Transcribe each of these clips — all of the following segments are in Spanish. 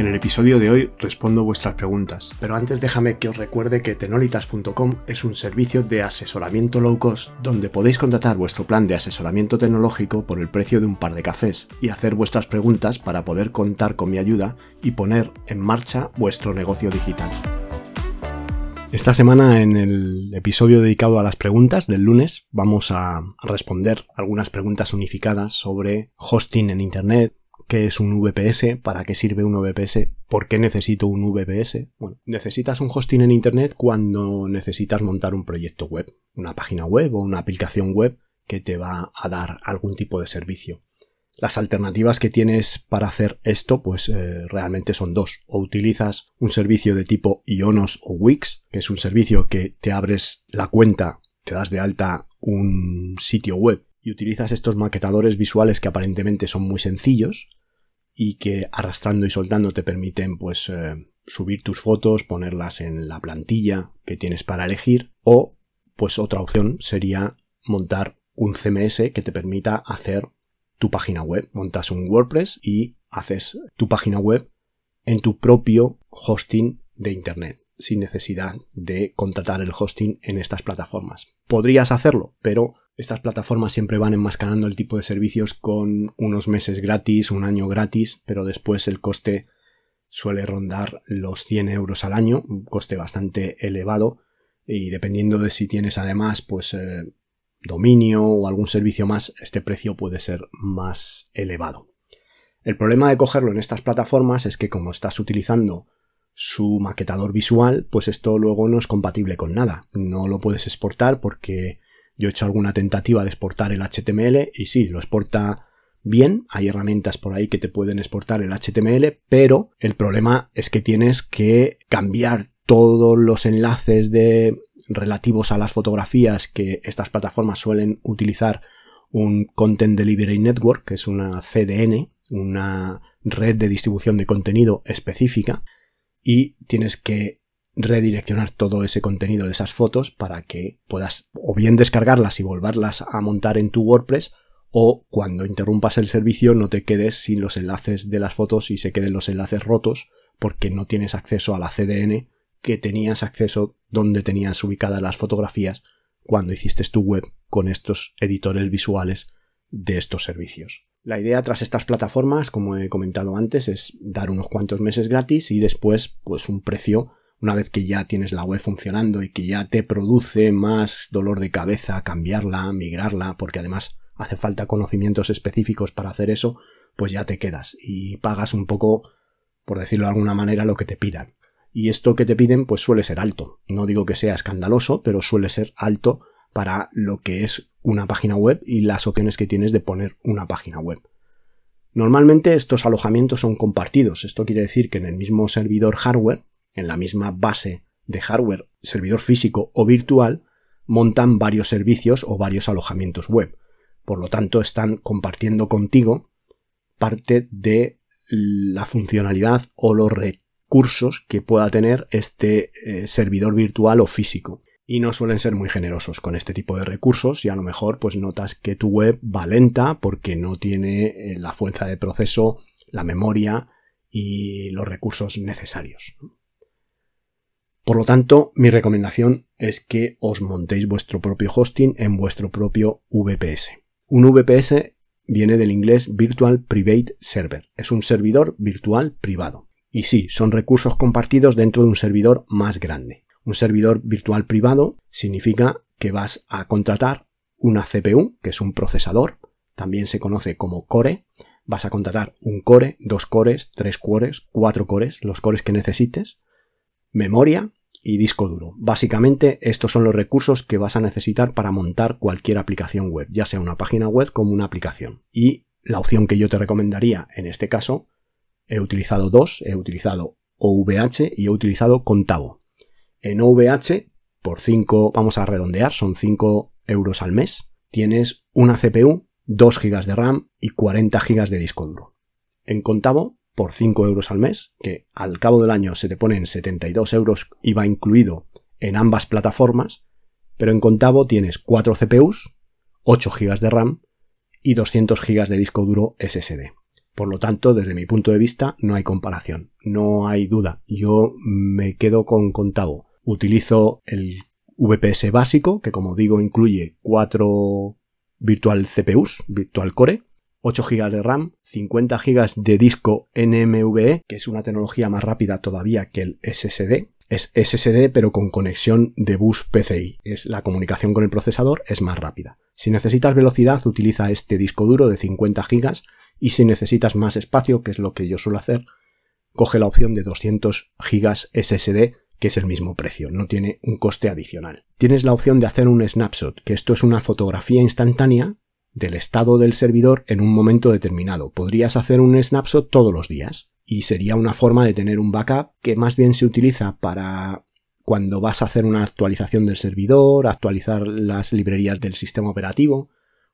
En el episodio de hoy respondo vuestras preguntas, pero antes déjame que os recuerde que tenolitas.com es un servicio de asesoramiento low cost donde podéis contratar vuestro plan de asesoramiento tecnológico por el precio de un par de cafés y hacer vuestras preguntas para poder contar con mi ayuda y poner en marcha vuestro negocio digital. Esta semana en el episodio dedicado a las preguntas del lunes vamos a responder algunas preguntas unificadas sobre hosting en Internet, qué es un VPS, para qué sirve un VPS, por qué necesito un VPS. Bueno, necesitas un hosting en Internet cuando necesitas montar un proyecto web, una página web o una aplicación web que te va a dar algún tipo de servicio. Las alternativas que tienes para hacer esto, pues eh, realmente son dos. O utilizas un servicio de tipo Ionos o Wix, que es un servicio que te abres la cuenta, te das de alta un sitio web y utilizas estos maquetadores visuales que aparentemente son muy sencillos, y que arrastrando y soltando te permiten pues eh, subir tus fotos, ponerlas en la plantilla que tienes para elegir o pues otra opción sería montar un CMS que te permita hacer tu página web. Montas un WordPress y haces tu página web en tu propio hosting de Internet sin necesidad de contratar el hosting en estas plataformas. Podrías hacerlo, pero estas plataformas siempre van enmascarando el tipo de servicios con unos meses gratis, un año gratis, pero después el coste suele rondar los 100 euros al año, un coste bastante elevado y dependiendo de si tienes además pues eh, dominio o algún servicio más, este precio puede ser más elevado. El problema de cogerlo en estas plataformas es que como estás utilizando su maquetador visual, pues esto luego no es compatible con nada. No lo puedes exportar porque yo he hecho alguna tentativa de exportar el HTML y sí, lo exporta bien, hay herramientas por ahí que te pueden exportar el HTML, pero el problema es que tienes que cambiar todos los enlaces de relativos a las fotografías que estas plataformas suelen utilizar un Content Delivery Network, que es una CDN, una red de distribución de contenido específica, y tienes que redireccionar todo ese contenido de esas fotos para que puedas o bien descargarlas y volverlas a montar en tu WordPress o cuando interrumpas el servicio no te quedes sin los enlaces de las fotos y se queden los enlaces rotos porque no tienes acceso a la CDN que tenías acceso donde tenías ubicadas las fotografías cuando hiciste tu web con estos editores visuales de estos servicios. La idea tras estas plataformas, como he comentado antes, es dar unos cuantos meses gratis y después pues un precio una vez que ya tienes la web funcionando y que ya te produce más dolor de cabeza cambiarla, migrarla, porque además hace falta conocimientos específicos para hacer eso, pues ya te quedas y pagas un poco, por decirlo de alguna manera, lo que te pidan. Y esto que te piden pues suele ser alto. No digo que sea escandaloso, pero suele ser alto para lo que es una página web y las opciones que tienes de poner una página web. Normalmente estos alojamientos son compartidos. Esto quiere decir que en el mismo servidor hardware en la misma base de hardware, servidor físico o virtual, montan varios servicios o varios alojamientos web. Por lo tanto, están compartiendo contigo parte de la funcionalidad o los recursos que pueda tener este eh, servidor virtual o físico. Y no suelen ser muy generosos con este tipo de recursos y a lo mejor pues notas que tu web va lenta porque no tiene eh, la fuerza de proceso, la memoria y los recursos necesarios. Por lo tanto, mi recomendación es que os montéis vuestro propio hosting en vuestro propio VPS. Un VPS viene del inglés Virtual Private Server. Es un servidor virtual privado. Y sí, son recursos compartidos dentro de un servidor más grande. Un servidor virtual privado significa que vas a contratar una CPU, que es un procesador, también se conoce como core. Vas a contratar un core, dos cores, tres cores, cuatro cores, los cores que necesites, memoria y disco duro. Básicamente estos son los recursos que vas a necesitar para montar cualquier aplicación web, ya sea una página web como una aplicación. Y la opción que yo te recomendaría en este caso, he utilizado dos, he utilizado OVH y he utilizado Contavo. En OVH, por 5, vamos a redondear, son 5 euros al mes, tienes una CPU 2 GB de RAM y 40 GB de disco duro. En contabo, por 5 euros al mes, que al cabo del año se te ponen 72 euros y va incluido en ambas plataformas, pero en contabo tienes 4 CPUs, 8 GB de RAM y 200 GB de disco duro SSD. Por lo tanto, desde mi punto de vista, no hay comparación, no hay duda. Yo me quedo con contabo. Utilizo el VPS básico, que como digo incluye 4 virtual CPUs, virtual core, 8 GB de RAM, 50 GB de disco NMVE, que es una tecnología más rápida todavía que el SSD. Es SSD pero con conexión de bus PCI. Es la comunicación con el procesador es más rápida. Si necesitas velocidad, utiliza este disco duro de 50 GB y si necesitas más espacio, que es lo que yo suelo hacer, coge la opción de 200 GB SSD que es el mismo precio, no tiene un coste adicional. Tienes la opción de hacer un snapshot, que esto es una fotografía instantánea del estado del servidor en un momento determinado. Podrías hacer un snapshot todos los días y sería una forma de tener un backup que más bien se utiliza para cuando vas a hacer una actualización del servidor, actualizar las librerías del sistema operativo,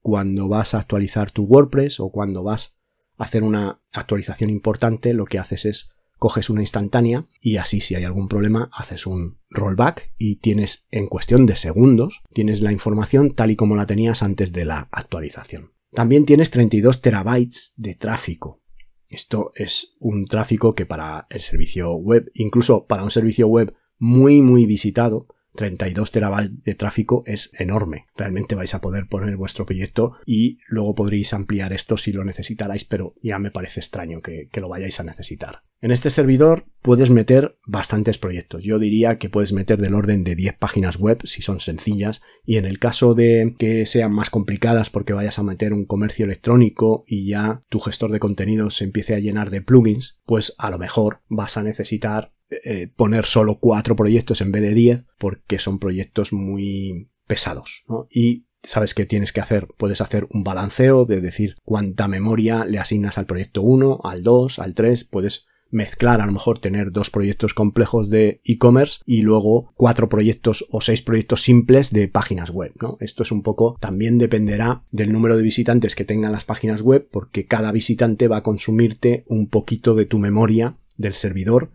cuando vas a actualizar tu WordPress o cuando vas a hacer una actualización importante, lo que haces es coges una instantánea y así si hay algún problema haces un rollback y tienes en cuestión de segundos, tienes la información tal y como la tenías antes de la actualización. También tienes 32 terabytes de tráfico. Esto es un tráfico que para el servicio web, incluso para un servicio web muy muy visitado, 32 terabytes de tráfico es enorme. Realmente vais a poder poner vuestro proyecto y luego podréis ampliar esto si lo necesitarais, pero ya me parece extraño que, que, lo vayáis a necesitar. En este servidor puedes meter bastantes proyectos. Yo diría que puedes meter del orden de 10 páginas web si son sencillas y en el caso de que sean más complicadas porque vayas a meter un comercio electrónico y ya tu gestor de contenidos se empiece a llenar de plugins, pues a lo mejor vas a necesitar eh, poner solo cuatro proyectos en vez de diez porque son proyectos muy pesados y sabes qué tienes que hacer. Puedes hacer un balanceo de decir cuánta memoria le asignas al proyecto 1, al 2, al 3. Puedes mezclar, a lo mejor tener dos proyectos complejos de e-commerce y luego cuatro proyectos o seis proyectos simples de páginas web, ¿no? Esto es un poco, también dependerá del número de visitantes que tengan las páginas web porque cada visitante va a consumirte un poquito de tu memoria del servidor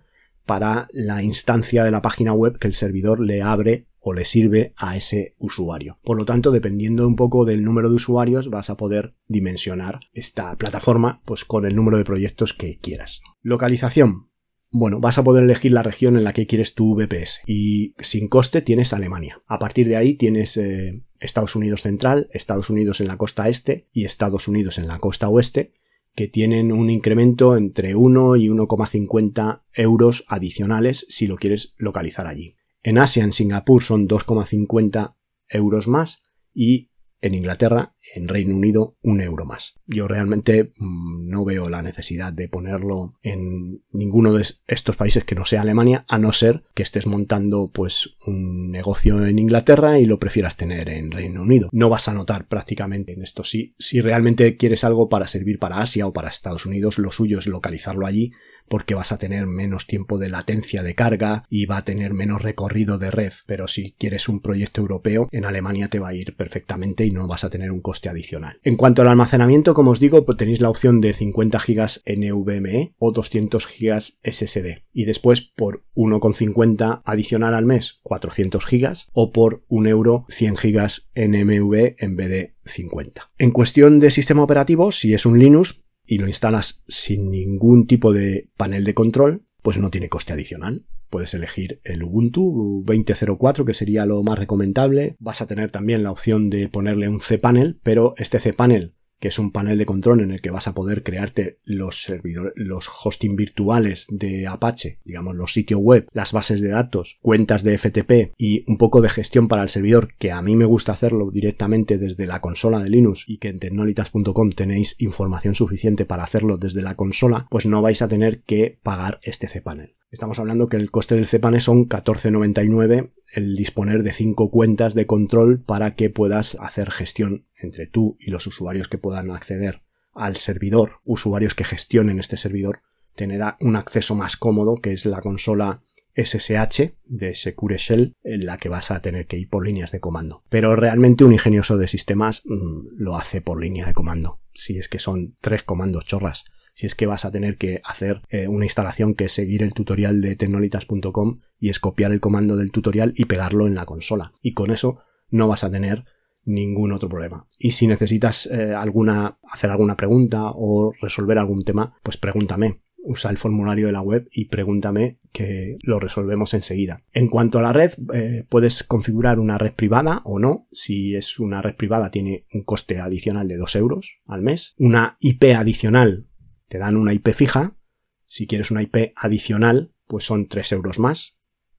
para la instancia de la página web que el servidor le abre o le sirve a ese usuario. Por lo tanto, dependiendo un poco del número de usuarios, vas a poder dimensionar esta plataforma pues con el número de proyectos que quieras. Localización. Bueno, vas a poder elegir la región en la que quieres tu VPS y sin coste tienes Alemania. A partir de ahí tienes eh, Estados Unidos Central, Estados Unidos en la costa este y Estados Unidos en la costa oeste que tienen un incremento entre 1 y 1,50 euros adicionales si lo quieres localizar allí. En Asia, en Singapur, son 2,50 euros más y en Inglaterra, en Reino Unido, un euro más. Yo realmente mm, no veo la necesidad de ponerlo en ninguno de estos países que no sea Alemania, a no ser que estés montando pues un negocio en Inglaterra y lo prefieras tener en Reino Unido. No vas a notar prácticamente en esto. Si, si realmente quieres algo para servir para Asia o para Estados Unidos, lo suyo es localizarlo allí porque vas a tener menos tiempo de latencia de carga y va a tener menos recorrido de red. Pero si quieres un proyecto europeo, en Alemania te va a ir perfectamente y no vas a tener un coste adicional. En cuanto al almacenamiento, como os digo, pues tenéis la opción de 50 GB NVMe o 200 GB SSD. Y después por 1,50 adicional al mes, 400 GB o por 1 euro 100 GB NMV en vez de 50. En cuestión de sistema operativo, si es un Linux, y lo instalas sin ningún tipo de panel de control, pues no tiene coste adicional. Puedes elegir el Ubuntu 20.04, que sería lo más recomendable. Vas a tener también la opción de ponerle un cPanel, pero este cPanel que es un panel de control en el que vas a poder crearte los servidores, los hosting virtuales de Apache, digamos los sitios web, las bases de datos, cuentas de FTP y un poco de gestión para el servidor, que a mí me gusta hacerlo directamente desde la consola de Linux y que en tecnolitas.com tenéis información suficiente para hacerlo desde la consola, pues no vais a tener que pagar este cPanel. Estamos hablando que el coste del cPanel son 14.99 el disponer de cinco cuentas de control para que puedas hacer gestión entre tú y los usuarios que puedan acceder al servidor, usuarios que gestionen este servidor, tener un acceso más cómodo, que es la consola SSH de Secure Shell en la que vas a tener que ir por líneas de comando. Pero realmente un ingenioso de sistemas mm, lo hace por línea de comando. Si es que son tres comandos chorras. Si es que vas a tener que hacer eh, una instalación que es seguir el tutorial de tecnolitas.com y es copiar el comando del tutorial y pegarlo en la consola. Y con eso no vas a tener ningún otro problema. Y si necesitas eh, alguna, hacer alguna pregunta o resolver algún tema, pues pregúntame. Usa el formulario de la web y pregúntame que lo resolvemos enseguida. En cuanto a la red, eh, puedes configurar una red privada o no. Si es una red privada tiene un coste adicional de 2 euros al mes. Una IP adicional, te dan una IP fija. Si quieres una IP adicional, pues son 3 euros más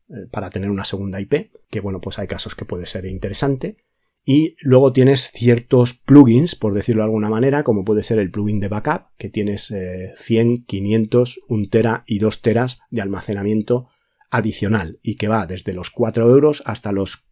eh, para tener una segunda IP, que bueno, pues hay casos que puede ser interesante. Y luego tienes ciertos plugins, por decirlo de alguna manera, como puede ser el plugin de backup, que tienes 100, 500, 1 tera y 2 teras de almacenamiento adicional y que va desde los 4 euros hasta los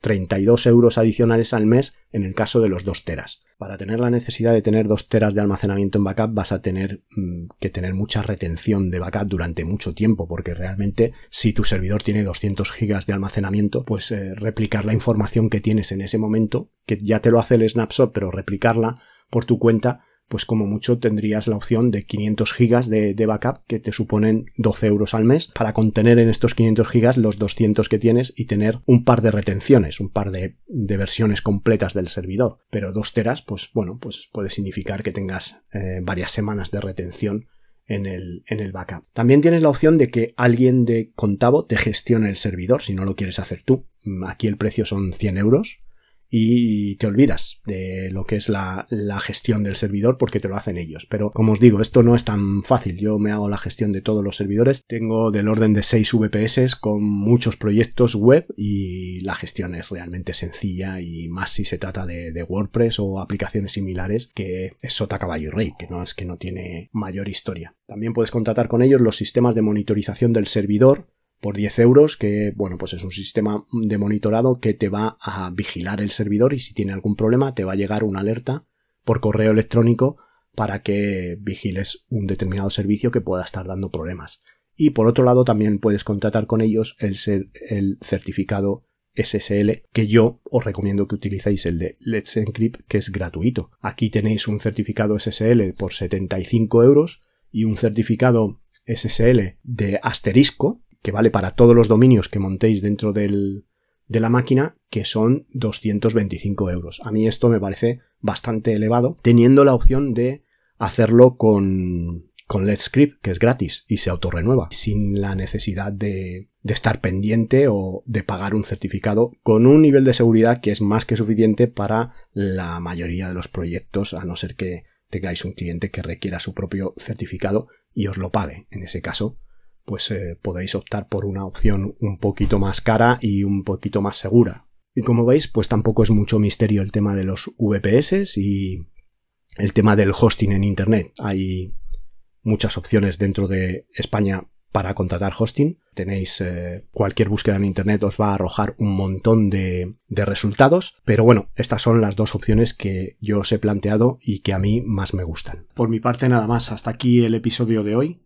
32 euros adicionales al mes en el caso de los 2 teras. Para tener la necesidad de tener 2 teras de almacenamiento en backup vas a tener mm, que tener mucha retención de backup durante mucho tiempo porque realmente si tu servidor tiene 200 gigas de almacenamiento pues eh, replicar la información que tienes en ese momento que ya te lo hace el snapshot pero replicarla por tu cuenta pues como mucho tendrías la opción de 500 gigas de, backup que te suponen 12 euros al mes para contener en estos 500 gigas los 200 que tienes y tener un par de retenciones, un par de, versiones completas del servidor. Pero 2 teras, pues bueno, pues puede significar que tengas eh, varias semanas de retención en el, en el backup. También tienes la opción de que alguien de Contavo te gestione el servidor si no lo quieres hacer tú. Aquí el precio son 100 euros y te olvidas de lo que es la, gestión del servidor porque te lo hacen ellos. Pero como os digo, esto no es tan fácil. Yo me hago la gestión de todos los servidores. Tengo del orden de 6 VPS con muchos proyectos web y la gestión es realmente sencilla y más si se trata de, de WordPress o aplicaciones similares que es sota caballo y rey, que no es que no tiene mayor historia. También puedes contratar con ellos los sistemas de monitorización del servidor por 10 euros, que bueno, pues es un sistema de monitorado que te va a vigilar el servidor y si tiene algún problema te va a llegar una alerta por correo electrónico para que vigiles un determinado servicio que pueda estar dando problemas. Y por otro lado también puedes contratar con ellos el, el certificado SSL, que yo os recomiendo que utilicéis el de Let's Encrypt, que es gratuito. Aquí tenéis un certificado SSL por 75 euros y un certificado SSL de asterisco, que vale para todos los dominios que montéis dentro de la máquina, que son 225 euros. A mí esto me parece bastante elevado, teniendo la opción de hacerlo con, con Let's Script, que es gratis y se autorrenueva, sin la necesidad de, de, estar pendiente o de pagar un certificado con un nivel de seguridad que es más que suficiente para la mayoría de los proyectos, a no ser que tengáis un cliente que requiera su propio certificado y os lo pague. En ese caso, pues eh, podéis optar por una opción un poquito más cara y un poquito más segura. Y como veis, pues tampoco es mucho misterio el tema de los VPS y el tema del hosting en Internet. Hay muchas opciones dentro de España para contratar hosting. Tenéis eh, cualquier búsqueda en Internet os va a arrojar un montón de, de, resultados. Pero bueno, estas son las dos opciones que yo os he planteado y que a mí más me gustan. Por mi parte nada más, hasta aquí el episodio de hoy.